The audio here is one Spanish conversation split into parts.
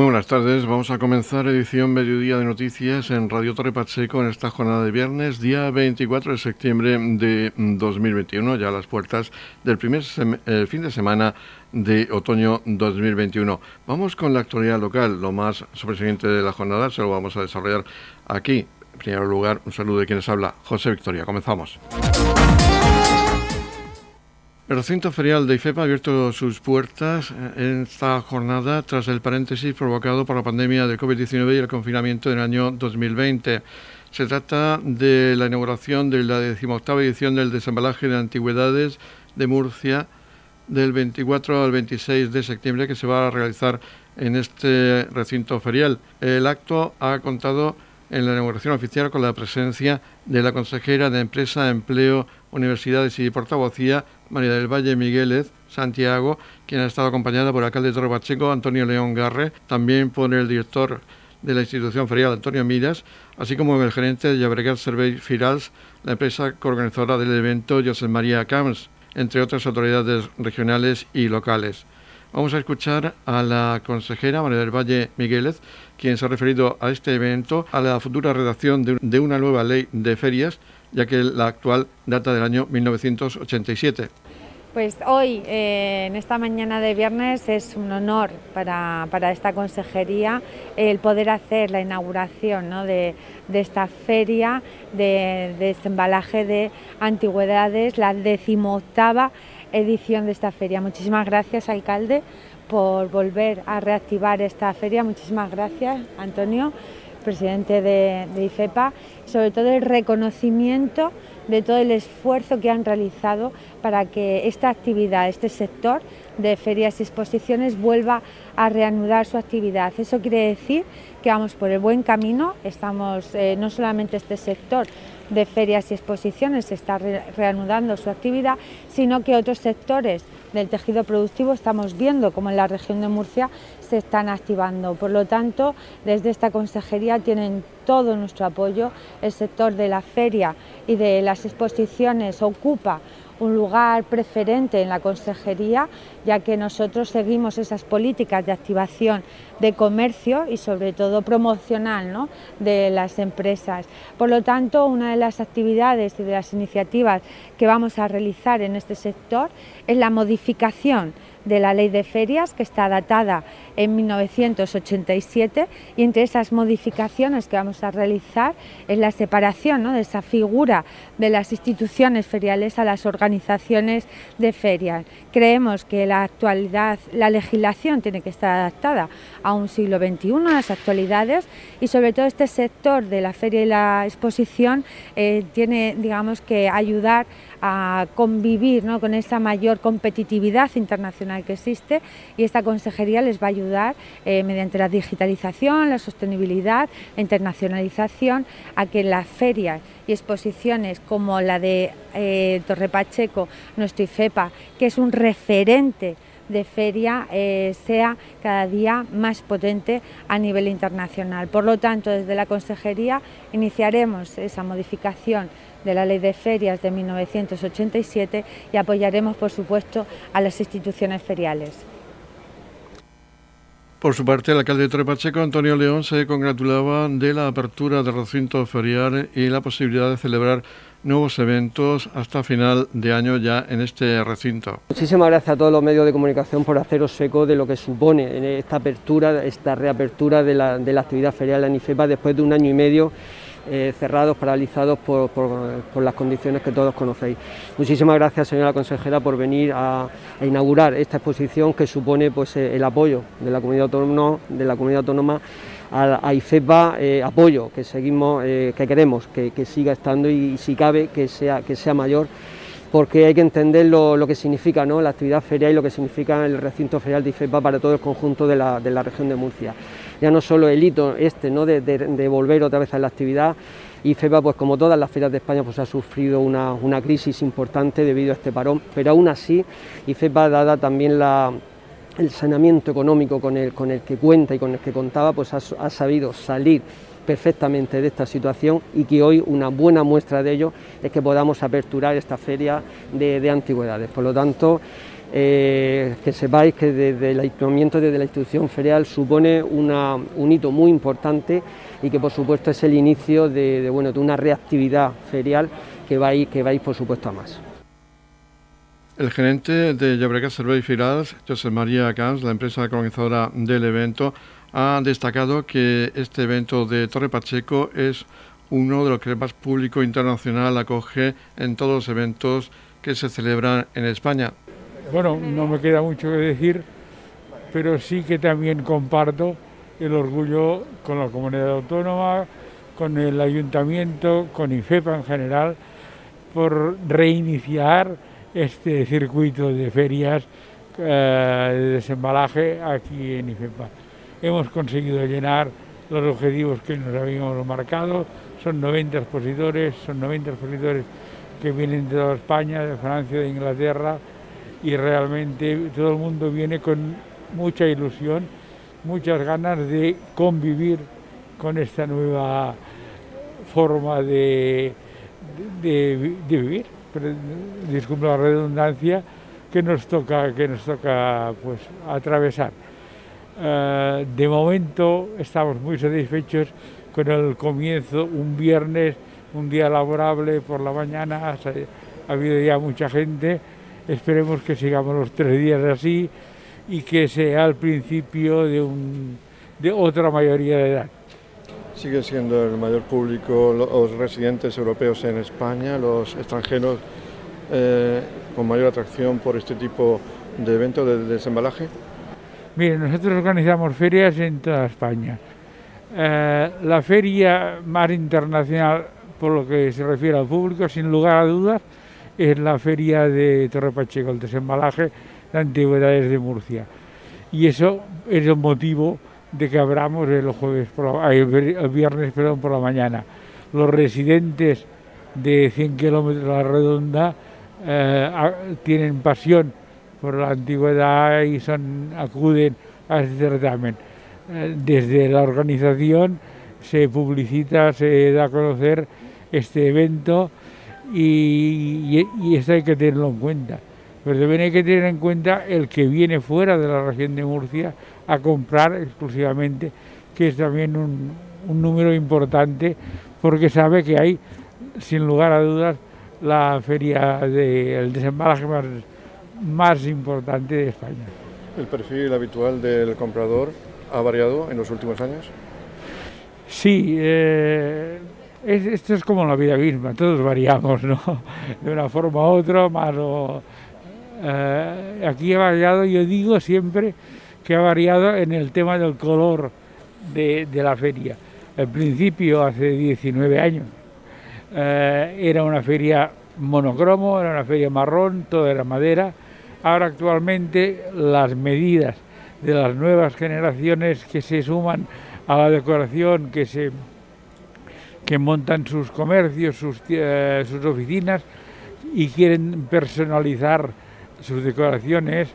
Muy buenas tardes. Vamos a comenzar edición Mediodía de Noticias en Radio Torre Pacheco en esta jornada de viernes, día 24 de septiembre de 2021, ya a las puertas del primer eh, fin de semana de otoño 2021. Vamos con la actualidad local, lo más sobresaliente de la jornada, se lo vamos a desarrollar aquí. En primer lugar, un saludo de quienes habla, José Victoria. Comenzamos. El recinto ferial de IFEPA ha abierto sus puertas eh, en esta jornada tras el paréntesis provocado por la pandemia de COVID-19 y el confinamiento del año 2020. Se trata de la inauguración de la decimoctava edición del desembalaje de antigüedades de Murcia del 24 al 26 de septiembre que se va a realizar en este recinto ferial. El acto ha contado en la inauguración oficial con la presencia de la consejera de Empresa, Empleo, Universidades y Portavocía, María del Valle Migueles Santiago, quien ha estado acompañada por el alcalde de Torre Antonio León Garre, también por el director de la institución ferial, Antonio Miras, así como el gerente de Llabregat Survey Firals, la empresa coorganizadora del evento, José María Camps, entre otras autoridades regionales y locales. Vamos a escuchar a la consejera María del Valle Migueles, quien se ha referido a este evento, a la futura redacción de una nueva ley de ferias ya que la actual data del año 1987. Pues hoy, eh, en esta mañana de viernes, es un honor para, esta consejería el poder hacer la inauguración de, esta feria de, desembalaje de antigüedades, la decimoctava edición de esta feria. Muchísimas gracias, alcalde, por volver a reactivar esta feria. Muchísimas gracias, Antonio presidente de, IFEPA, sobre todo el reconocimiento de todo el esfuerzo que han realizado para que esta actividad, este sector de ferias y exposiciones vuelva a reanudar su actividad. Eso quiere decir que vamos por el buen camino, estamos eh, no solamente este sector de ferias y exposiciones está reanudando su actividad, sino que otros sectores del tejido productivo estamos viendo como en la región de Murcia se están activando. Por lo tanto, desde esta consejería tienen todo nuestro apoyo. El sector de la feria y de las exposiciones ocupa un lugar preferente en la consejería, ya que nosotros seguimos esas políticas de activación de comercio y sobre todo promocional ¿no? de las empresas. Por lo tanto, una de las actividades y de las iniciativas que vamos a realizar en este sector es la modificación de la ley de ferias que está datada en 1987 y entre esas modificaciones que vamos a realizar es la separación de esa figura de las instituciones feriales a las organizaciones de ferias. Creemos que la actualidad, la legislación tiene que estar adaptada a un siglo XXI, a las actualidades y sobre todo este sector de la feria y la exposición eh, tiene digamos que ayudar a convivir con esa mayor competitividad internacional que existe y esta consejería les va a ayudar eh, mediante la digitalización, la sostenibilidad, la internacionalización a que las ferias y exposiciones como la de eh, Torre Pacheco, nuestro IFEPA, que es un referente de feria eh, sea cada día más potente a nivel internacional. Por lo tanto, desde la Consejería iniciaremos esa modificación de la Ley de Ferias de 1987 y apoyaremos, por supuesto, a las instituciones feriales. Por su parte, el alcalde de Trepacheco, Antonio León, se congratulaba de la apertura del recinto ferial y la posibilidad de celebrar nuevos eventos hasta final de año ya en este recinto. Muchísimas gracias a todos los medios de comunicación por haceros eco de lo que supone esta apertura, esta reapertura de la, de la actividad ferial en IFEPA después de un año y medio eh, cerrados, paralizados por, las condiciones que todos conocéis. Muchísimas gracias, señora consejera, por venir a, inaugurar esta exposición que supone pues, eh, el apoyo de la comunidad autónoma, de la comunidad autónoma a, IFEPA, eh, apoyo que seguimos, que queremos que, siga estando y, si cabe que sea, que sea mayor porque hay que entender lo, que significa ¿no? la actividad ferial y lo que significa el recinto ferial de IFEPA para todo el conjunto de la, de la región de Murcia ya no solo el hito este ¿no? de, volver otra vez a la actividad y FEPA, pues como todas las ferias de España, pues ha sufrido una, crisis importante debido a este parón, pero aún así, IFEPA, dada también el saneamiento económico con el, con el que cuenta y con el que contaba, pues ha, sabido salir perfectamente de esta situación y que hoy una buena muestra de ello es que podamos aperturar esta feria de, de antigüedades. Por lo tanto, eh, que sepáis que desde el ayuntamiento, desde la institución ferial, supone un hito muy importante y que por supuesto es el inicio de, bueno, de una reactividad ferial que va, a ir, que va por supuesto a más. El gerente de Llobregat Servei Firals, José María Camps, la empresa organizadora del evento, ha destacado que este evento de Torre Pacheco es uno de los que más público internacional acoge en todos los eventos que se celebran en España. Bueno, no me queda mucho que decir, pero sí que también comparto el orgullo con la comunidad autónoma, con el ayuntamiento, con IFEPA en general, por reiniciar este circuito de ferias eh, de desembalaje aquí en IFEPA. Hemos conseguido llenar los objetivos que nos habíamos marcado, son 90 expositores, son 90 expositores que vienen de toda España, de Francia, de Inglaterra, y realmente todo el mundo viene con mucha ilusión, muchas ganas de convivir con esta nueva forma de, de, vivir, disculpe la redundancia, que nos toca, que nos toca pues, atravesar. Eh, de momento estamos muy satisfechos con el comienzo, un viernes, un día laborable por la mañana, ha habido ya mucha gente Esperemos que sigamos los tres días así y que sea el principio de, un, de otra mayoría de edad. Sigue siendo el mayor público los residentes europeos en España, los extranjeros eh, con mayor atracción por este tipo de eventos de desembalaje. Mire, nosotros organizamos ferias en toda España. Eh, la feria más internacional, por lo que se refiere al público, sin lugar a dudas, es la feria de Torre Pacheco, el desembalaje de antigüedades de Murcia. Y eso es el motivo de que abramos el, jueves el viernes perdón, por la mañana. Los residentes de 100 kilómetros a la redonda eh, tienen pasión por la antigüedad y son, acuden a este certamen. Eh, desde la organización se publicita, se da a conocer este evento y, eso hay que tenerlo en cuenta. Pero también hay que tener en cuenta el que viene fuera de la región de Murcia a comprar exclusivamente, que es también un, número importante, porque sabe que hay, sin lugar a dudas, la feria del desembalaje más, más importante de España. ¿El perfil habitual del comprador ha variado en los últimos años? Sí, eh, esto es como la vida misma, todos variamos, ¿no? De una forma u otra, más o... Eh, aquí ha variado, yo digo siempre que ha variado en el tema del color de, la feria. Al principio, hace 19 años, eh, era una feria monocromo, era una feria marrón, todo era madera. Ahora actualmente las medidas de las nuevas generaciones que se suman a la decoración, que se que montan sus comercios, sus, eh, sus oficinas y quieren personalizar sus decoraciones,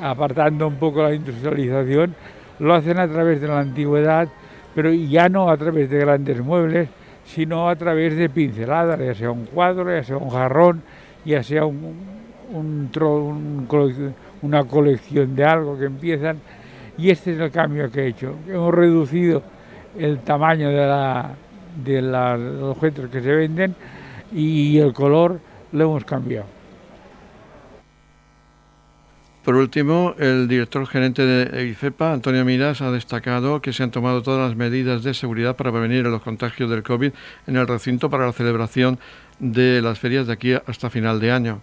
apartando un poco la industrialización, lo hacen a través de la antigüedad, pero ya no a través de grandes muebles, sino a través de pinceladas, ya sea un cuadro, ya sea un jarrón, ya sea un, una colección de algo que empiezan. Y este es el cambio que he hecho. Hemos reducido el tamaño de la, de los objetos que se venden y el color lo hemos cambiado. Por último, el director gerente de IFEPA, Antonio Miras, ha destacado que se han tomado todas las medidas de seguridad para prevenir los contagios del COVID en el recinto para la celebración de las ferias de aquí hasta final de año.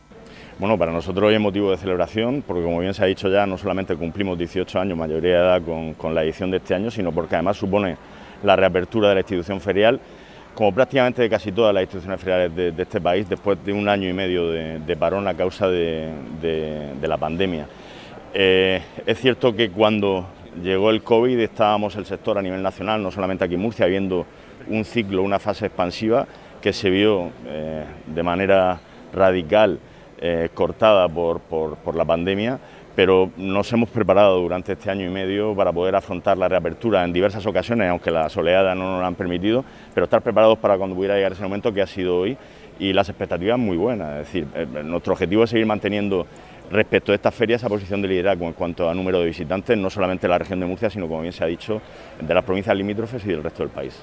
Bueno, para nosotros hoy es motivo de celebración, porque como bien se ha dicho ya, no solamente cumplimos 18 años, mayoría de edad, con, con la edición de este año, sino porque además supone la reapertura de la institución ferial, como prácticamente de casi todas las instituciones feriales de, este país, después de un año y medio de, parón a causa de, la pandemia. Eh, es cierto que cuando llegó el COVID estábamos el sector a nivel nacional, no solamente aquí en Murcia, viendo un ciclo, una fase expansiva que se vio eh, de manera radical eh, cortada por la pandemia pero nos hemos preparado durante este año y medio para poder afrontar la reapertura en diversas ocasiones, aunque las oleadas no nos lo han permitido, pero estar preparados para cuando pudiera llegar ese momento que ha sido hoy y las expectativas muy buenas. Es decir, eh, nuestro objetivo es seguir manteniendo respecto a esta feria, esa posición de liderazgo en cuanto a número de visitantes, no solamente en la región de Murcia, sino como bien se ha dicho, de las provincias limítrofes y del resto del país.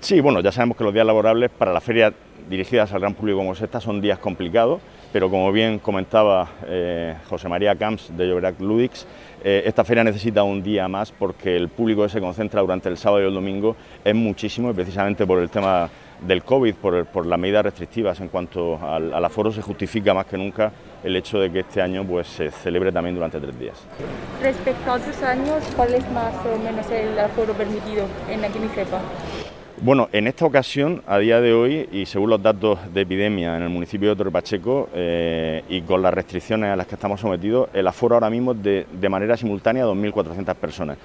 Sí, bueno, ya sabemos que los días laborables para la feria dirigidas al gran público como es son días complicados, pero como bien comentaba eh, José María Camps de Llobregat Ludix, eh, esta feria necesita un día más porque el público que se concentra durante el sábado y el domingo es muchísimo y precisamente por el tema del COVID, por, las medidas restrictivas en cuanto al, aforo, se justifica más que nunca el hecho de que este año pues, se celebre también durante tres días. Respecto a otros años, ¿cuál es más o menos el aforo permitido en la Quimicepa? Bueno, en esta ocasión, a día de hoy, y según los datos de epidemia en el municipio de Torre Pacheco eh, y con las restricciones a las que estamos sometidos, el aforo ahora mismo es de, de manera simultánea 2.400 personas.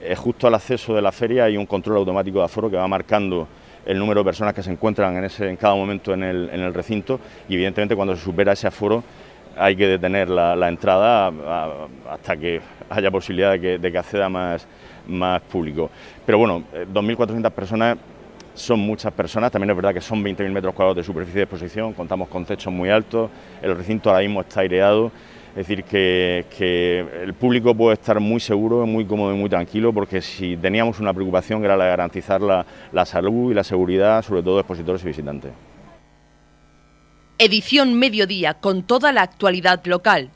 Es justo al acceso de la feria hay un control automático de aforo que va marcando el número de personas que se encuentran en, ese, en cada momento en el, recinto y evidentemente cuando se supera ese aforo hay que detener la, entrada hasta que haya posibilidad de que, de que acceda más, más público. Pero bueno, 2.400 eh, personas son muchas personas, también es verdad que son 20.000 metros cuadrados de superficie de exposición, contamos con techos muy altos, el recinto ahora mismo está aireado, es decir, que, el público puede estar muy seguro, muy cómodo y muy tranquilo, porque si teníamos una preocupación era la de garantizar la, la salud y la seguridad, sobre todo de expositores y visitantes. Edición Mediodía con toda la actualidad local.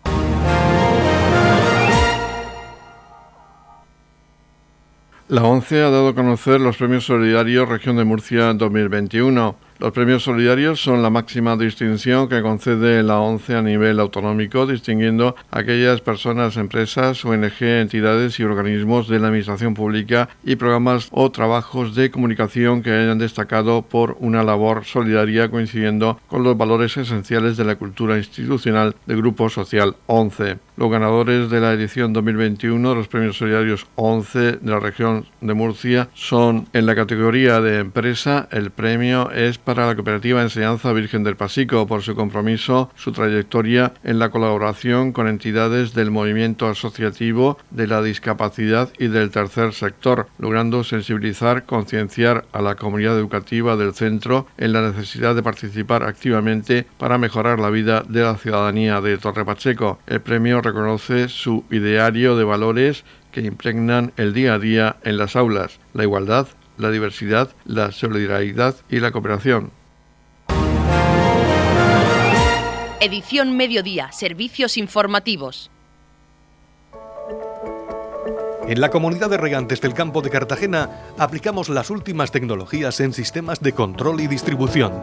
La ONCE ha dado a conocer los premios solidarios Región de Murcia 2021. Los premios solidarios son la máxima distinción que concede la ONCE a nivel autonómico, distinguiendo a aquellas personas, empresas, ONG, entidades y organismos de la administración pública y programas o trabajos de comunicación que hayan destacado por una labor solidaria coincidiendo con los valores esenciales de la cultura institucional del Grupo Social ONCE. Los ganadores de la edición 2021 de los premios solidarios 11 de la región de Murcia son en la categoría de empresa. El premio es para la cooperativa Enseñanza Virgen del Pasico por su compromiso, su trayectoria en la colaboración con entidades del movimiento asociativo de la discapacidad y del tercer sector, logrando sensibilizar, concienciar a la comunidad educativa del centro en la necesidad de participar activamente para mejorar la vida de la ciudadanía de Torre Pacheco. El premio reconoce su ideario de valores que impregnan el día a día en las aulas, la igualdad, la diversidad, la solidaridad y la cooperación. Edición Mediodía, Servicios Informativos. En la comunidad de regantes del campo de Cartagena aplicamos las últimas tecnologías en sistemas de control y distribución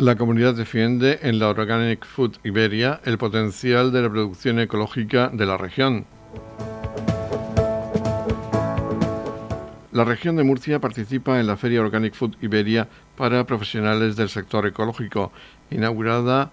La comunidad defiende en la Organic Food Iberia el potencial de la producción ecológica de la región. La región de Murcia participa en la Feria Organic Food Iberia para profesionales del sector ecológico, inaugurada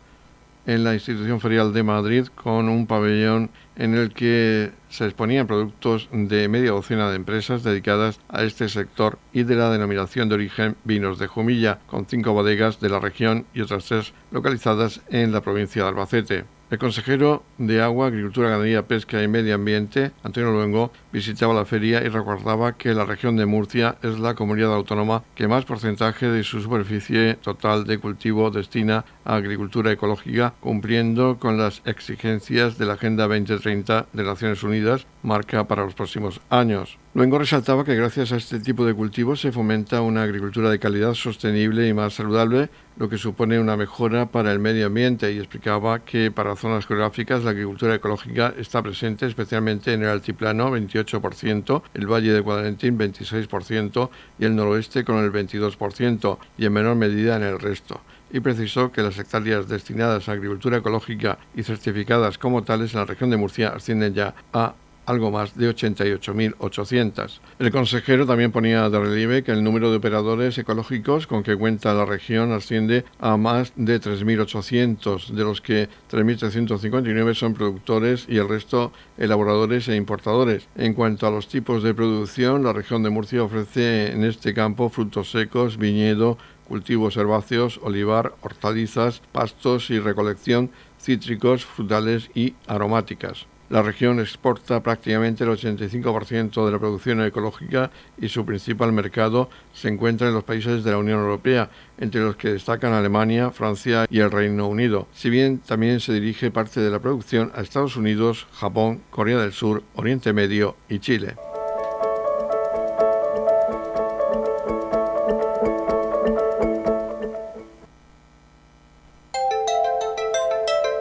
en la institución ferial de Madrid con un pabellón en el que se exponían productos de media docena de empresas dedicadas a este sector y de la denominación de origen vinos de Jumilla, con cinco bodegas de la región y otras tres localizadas en la provincia de Albacete. El consejero de Agua, Agricultura, Ganadería, Pesca y Medio Ambiente, Antonio Luengo, visitaba la feria y recordaba que la región de Murcia es la comunidad autónoma que más porcentaje de su superficie total de cultivo destina a agricultura ecológica, cumpliendo con las exigencias de la Agenda 2030 de Naciones Unidas, marca para los próximos años. Luengo resaltaba que gracias a este tipo de cultivos se fomenta una agricultura de calidad sostenible y más saludable, lo que supone una mejora para el medio ambiente y explicaba que para zonas geográficas la agricultura ecológica está presente especialmente en el altiplano 28%, el valle de Guadalentín 26% y el noroeste con el 22% y en menor medida en el resto. Y precisó que las hectáreas destinadas a agricultura ecológica y certificadas como tales en la región de Murcia ascienden ya a algo más de 88.800. El consejero también ponía de relieve que el número de operadores ecológicos con que cuenta la región asciende a más de 3.800, de los que 3.359 son productores y el resto elaboradores e importadores. En cuanto a los tipos de producción, la región de Murcia ofrece en este campo frutos secos, viñedo, cultivos herbáceos, olivar, hortalizas, pastos y recolección, cítricos, frutales y aromáticas. La región exporta prácticamente el 85% de la producción ecológica y su principal mercado se encuentra en los países de la Unión Europea, entre los que destacan Alemania, Francia y el Reino Unido, si bien también se dirige parte de la producción a Estados Unidos, Japón, Corea del Sur, Oriente Medio y Chile.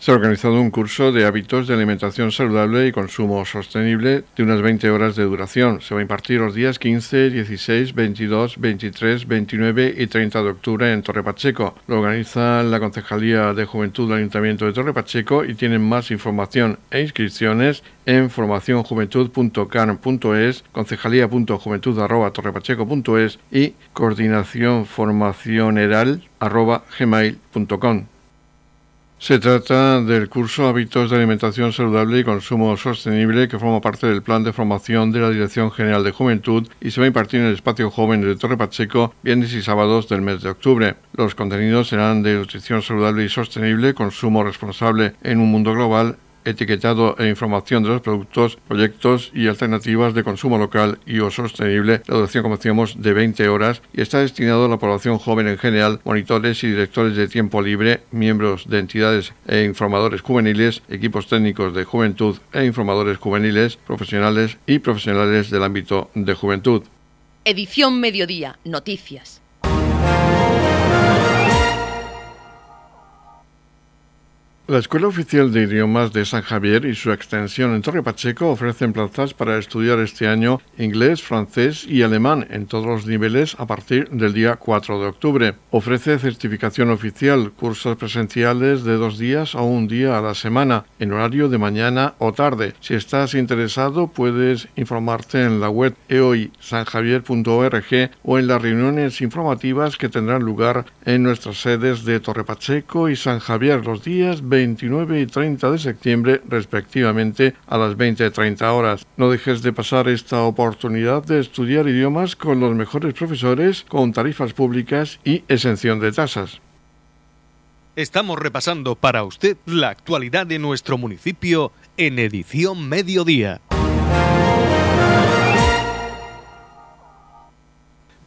se ha organizado un curso de hábitos de alimentación saludable y consumo sostenible de unas 20 horas de duración. Se va a impartir los días 15, 16, 22, 23, 29 y 30 de octubre en Torre Pacheco. Lo organiza la Concejalía de Juventud del Ayuntamiento de Torre Pacheco y tienen más información e inscripciones en formacionjuventud.carn.es, concejalía.juventud.torrepacheco.es y coordinaciónformacioneral.gmail.com. Se trata del curso Hábitos de Alimentación Saludable y Consumo Sostenible que forma parte del plan de formación de la Dirección General de Juventud y se va a impartir en el espacio joven de Torre Pacheco viernes y sábados del mes de octubre. Los contenidos serán de nutrición saludable y sostenible, consumo responsable en un mundo global, etiquetado e información de los productos, proyectos y alternativas de consumo local y o sostenible. La duración, como decíamos, de 20 horas y está destinado a la población joven en general, monitores y directores de tiempo libre, miembros de entidades e informadores juveniles, equipos técnicos de juventud e informadores juveniles, profesionales y profesionales del ámbito de juventud. Edición Mediodía, Noticias. La Escuela Oficial de Idiomas de San Javier y su extensión en Torre Pacheco ofrecen plazas para estudiar este año inglés, francés y alemán en todos los niveles a partir del día 4 de octubre. Ofrece certificación oficial, cursos presenciales de dos días o un día a la semana, en horario de mañana o tarde. Si estás interesado, puedes informarte en la web eoisanjavier.org o en las reuniones informativas que tendrán lugar en nuestras sedes de Torre Pacheco y San Javier los días 20 29 y 30 de septiembre respectivamente a las 20.30 horas. No dejes de pasar esta oportunidad de estudiar idiomas con los mejores profesores, con tarifas públicas y exención de tasas. Estamos repasando para usted la actualidad de nuestro municipio en edición mediodía.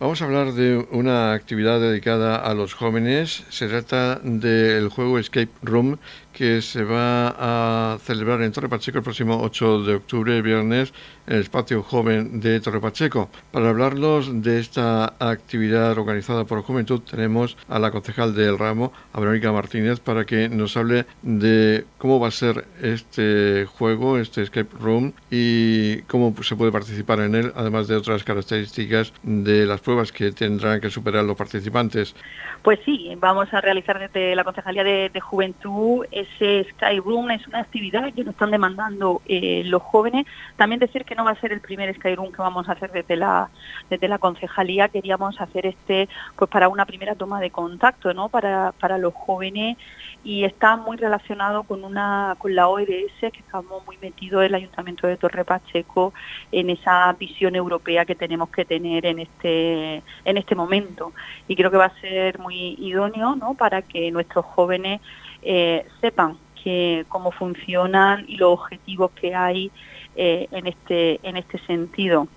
Vamos a hablar de una actividad dedicada a los jóvenes. Se trata del juego Escape Room que se va a celebrar en Torre Pacheco el próximo 8 de octubre, viernes, en el espacio joven de Torre Pacheco. Para hablarnos de esta actividad organizada por Juventud, tenemos a la concejal del ramo, a Verónica Martínez, para que nos hable de cómo va a ser este juego, este escape room, y cómo se puede participar en él, además de otras características de las pruebas que tendrán que superar los participantes. Pues sí, vamos a realizar desde la Concejalía de, Juventud ese Sky Room, es una actividad que nos están demandando eh, los jóvenes. También decir que no va a ser el primer Sky Room que vamos a hacer desde la, desde la Concejalía, queríamos hacer este pues para una primera toma de contacto ¿no? para, para los jóvenes y está muy relacionado con una con la OEDS que estamos muy metidos el Ayuntamiento de Torre Pacheco en esa visión europea que tenemos que tener en este en este momento y creo que va a ser muy idóneo ¿no? para que nuestros jóvenes eh, sepan que cómo funcionan y los objetivos que hay eh, en este en este sentido.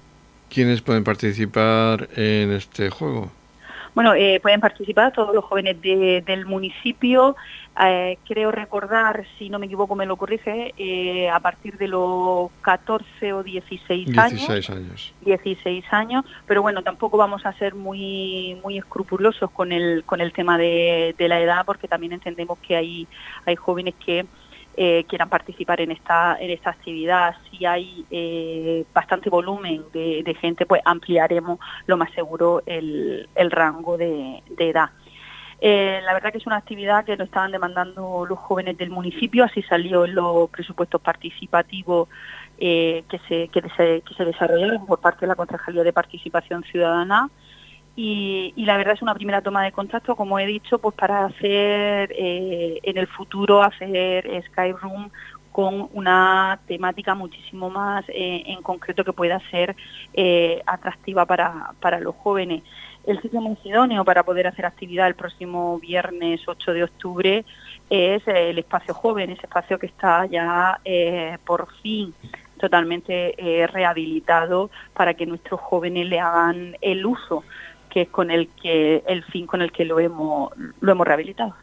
¿Quiénes pueden participar en este juego? Bueno, eh, pueden participar todos los jóvenes del municipio. Eh, creo recordar, si no me equivoco, me lo corrige, eh, a partir de los 14 o 16, 16 años. 16 años. Pero bueno, tampoco vamos a ser muy muy escrupulosos con el con el tema de, de la edad, porque también entendemos que hay hay jóvenes que eh, quieran participar en esta en esta actividad. Si hay eh, bastante volumen de, gente, pues ampliaremos lo más seguro el, rango de, edad. Eh, la verdad que es una actividad que nos estaban demandando los jóvenes del municipio, así salió en los presupuestos participativos que, se, que, se, que se desarrollaron por parte de la Concejalía de Participación Ciudadana y, la verdad es una primera toma de contacto, como he dicho, pues para hacer eh, en el futuro, hacer Skyroom con una temática muchísimo más eh, en concreto que pueda ser eh, atractiva para, para los jóvenes. El sitio más idóneo para poder hacer actividad el próximo viernes 8 de octubre es el espacio joven, ese espacio que está ya por fin totalmente rehabilitado para que nuestros jóvenes le hagan el uso que es con el que el fin con el que lo hemos lo hemos rehabilitado.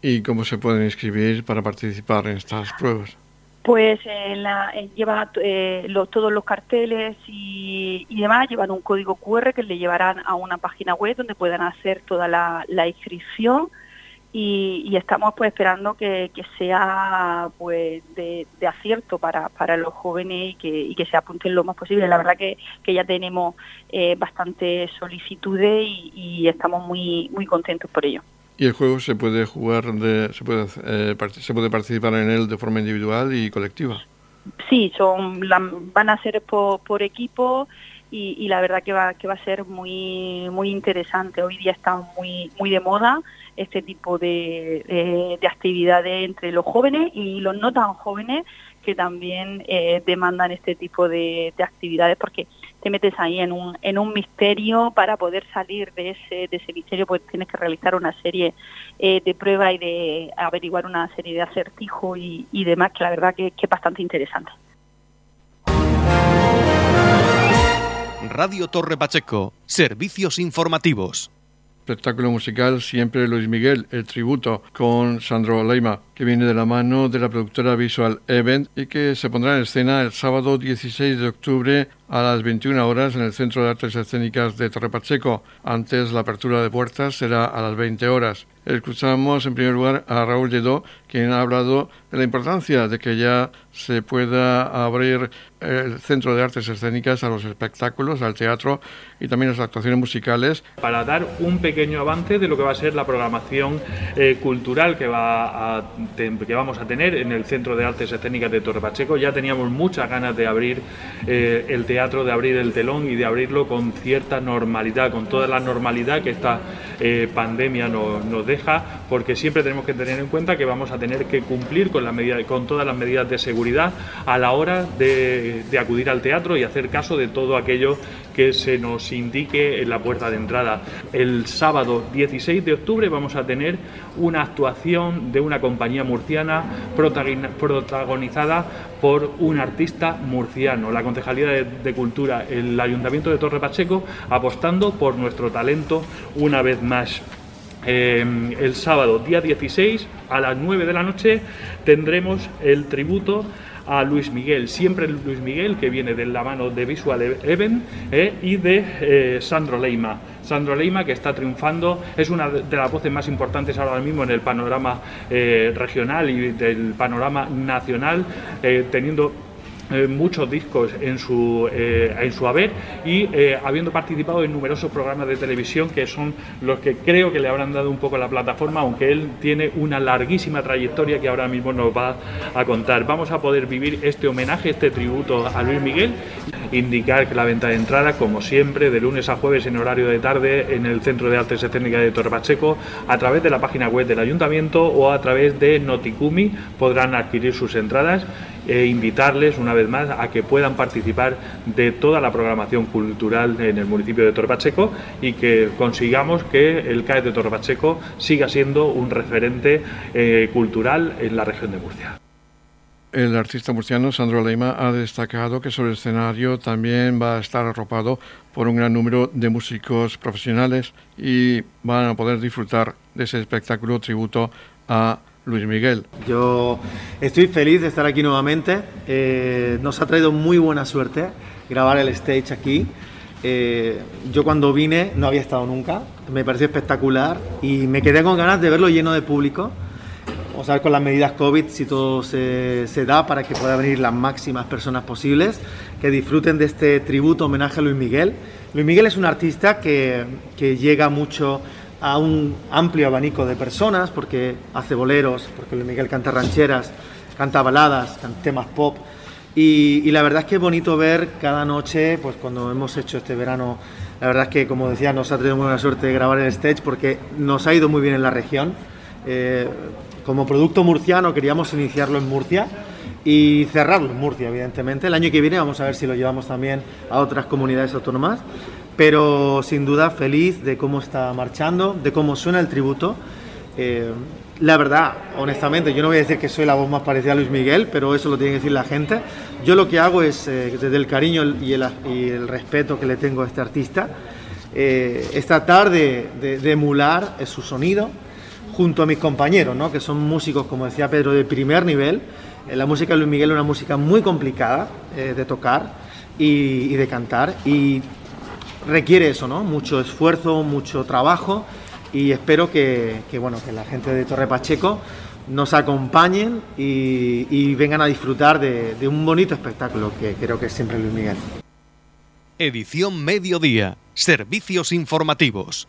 ¿Y cómo se pueden inscribir para participar en estas pruebas? Pues la, lleva eh, todos los carteles y, demás llevan un código QR que le llevarán a una página web donde puedan hacer toda la, la inscripción y, estamos pues esperando que, sea pues de, acierto para, para, los jóvenes y que, y que se apunten lo más posible. La verdad que, que ya tenemos eh, bastantes solicitudes y, estamos muy muy contentos por ello. ¿Y el juego se puede jugar, de, se, puede, eh, se puede participar en él de forma individual y colectiva? Sí, son van a ser por, por equipo y, y, la verdad que va, que va a ser muy, muy interesante. Hoy día está muy, muy de moda este tipo de, de, actividades entre los jóvenes y los no tan jóvenes que también eh, demandan este tipo de, actividades porque te metes ahí en un, en un misterio para poder salir de ese, de ese misterio pues tienes que realizar una serie eh, de pruebas y de averiguar una serie de acertijos y, demás que la verdad que es bastante interesante. Radio Torre Pacheco, servicios informativos. Espectáculo musical Siempre Luis Miguel, el tributo con Sandro Leima, que viene de la mano de la productora Visual Event y que se pondrá en escena el sábado 16 de octubre a las 21 horas en el Centro de Artes Escénicas de Torre Pacheco. Antes la apertura de puertas será a las 20 horas. Escuchamos en primer lugar a Raúl Lledó, quien ha hablado de la importancia de que ya se pueda abrir el Centro de Artes Escénicas a los espectáculos, al teatro y también a las actuaciones musicales. Para dar un pequeño avance de lo que va a ser la programación eh, cultural que, va a, que vamos a tener en el Centro de Artes Escénicas de Torre Pacheco, ya teníamos muchas ganas de abrir eh, el teatro, de abrir el telón y de abrirlo con cierta normalidad, con toda la normalidad que esta eh, pandemia nos, nos deja, porque siempre tenemos que tener en cuenta que vamos a tener que cumplir con, la medida, con todas las medidas de seguridad a la hora de, de acudir al teatro y hacer caso de todo aquello que se nos indique en la puerta de entrada. El sábado 16 de octubre vamos a tener una actuación de una compañía murciana protagonizada por un artista murciano, la Concejalía de, Cultura, el Ayuntamiento de Torre Pacheco, apostando por nuestro talento una vez más. Eh, el sábado día 16 a las 9 de la noche tendremos el tributo a Luis Miguel, siempre Luis Miguel, que viene de la mano de Visual Event eh, y de eh, Sandro Leima. Sandro Leima, que está triunfando, es una de las voces más importantes ahora mismo en el panorama eh, regional y del panorama nacional, teniendo eh, muchos discos en su, eh, en su haber y eh, habiendo participado en numerosos programas de televisión que son los que creo que le habrán dado un poco la plataforma, aunque él tiene una larguísima trayectoria que ahora mismo nos va a contar. Vamos a poder vivir este homenaje, este tributo a Luis Miguel, indicar que la venta de entrada, como siempre, de lunes a jueves en horario de tarde en el Centro de Artes Escénicas de Torre Pacheco, a través de la página web del Ayuntamiento o a través de Noticumi podrán adquirir sus entradas e invitarles una vez más a que puedan participar de toda la programación cultural en el municipio de Torpacheco y que consigamos que el CAE de Torpacheco siga siendo un referente eh, cultural en la región de Murcia. el artista murciano Sandro Leima ha destacado que sobre el escenario también va a estar arropado por un gran número de músicos profesionales y van a poder disfrutar de ese espectáculo tributo a Luis Miguel. Yo estoy feliz de estar aquí nuevamente. Eh, nos ha traído muy buena suerte grabar el stage aquí. Eh, yo cuando vine no había estado nunca, me pareció espectacular y me quedé con ganas de verlo lleno de público. Vamos a con las medidas COVID si todo se, se da para que puedan venir las máximas personas posibles, que disfruten de este tributo homenaje a Luis Miguel. Luis Miguel es un artista que, que llega mucho a un amplio abanico de personas, porque hace boleros, porque Luis Miguel canta rancheras, canta baladas, canta temas pop. Y, la verdad es que es bonito ver cada noche, pues cuando hemos hecho este verano, la verdad es que, como decía, nos ha tenido buena suerte de grabar en stage porque nos ha ido muy bien en la región. Eh, como producto murciano queríamos iniciarlo en Murcia y cerrarlo en Murcia, evidentemente. El año que viene vamos a ver si lo llevamos también a otras comunidades autónomas pero sin duda feliz de cómo está marchando, de cómo suena el tributo. Eh, la verdad, honestamente, yo no voy a decir que soy la voz más parecida a Luis Miguel, pero eso lo tiene que decir la gente. Yo lo que hago es, eh, desde el cariño y el, y el, respeto que le tengo a este artista, eh, es tratar de, de, de, emular su sonido junto a mis compañeros, ¿no? que son músicos, como decía Pedro, de primer nivel. la música de Luis Miguel es una música muy complicada de tocar y, y de cantar, y requiere eso, ¿no? Mucho esfuerzo, mucho trabajo y espero que, bueno, que la gente de Torre Pacheco nos acompañen y, vengan a disfrutar de, de, un bonito espectáculo que creo que es siempre Luis Miguel. Edición Mediodía. Servicios informativos.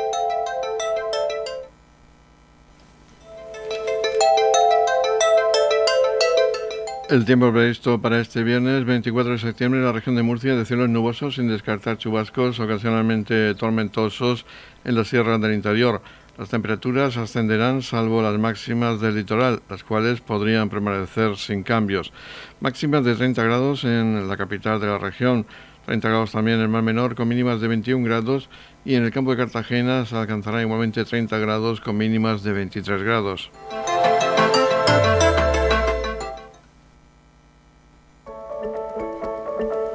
El tiempo previsto para este viernes 24 de septiembre en la región de Murcia de cielos nubosos sin descartar chubascos ocasionalmente tormentosos en las sierras del interior. Las temperaturas ascenderán salvo las máximas del litoral, las cuales podrían permanecer sin cambios. Máximas de 30 grados en la capital de la región, 30 grados también en el mar menor con mínimas de 21 grados y en el campo de Cartagena se alcanzará igualmente 30 grados con mínimas de 23 grados.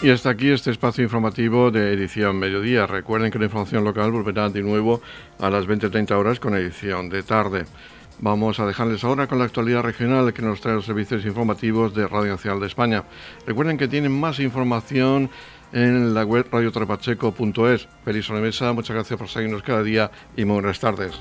Y hasta aquí este espacio informativo de edición mediodía. Recuerden que la información local volverá de nuevo a las 20.30 horas con edición de tarde. Vamos a dejarles ahora con la actualidad regional que nos trae los servicios informativos de Radio Nacional de España. Recuerden que tienen más información en la web radiotorrepacheco.es. Feliz mesa, muchas gracias por seguirnos cada día y buenas tardes.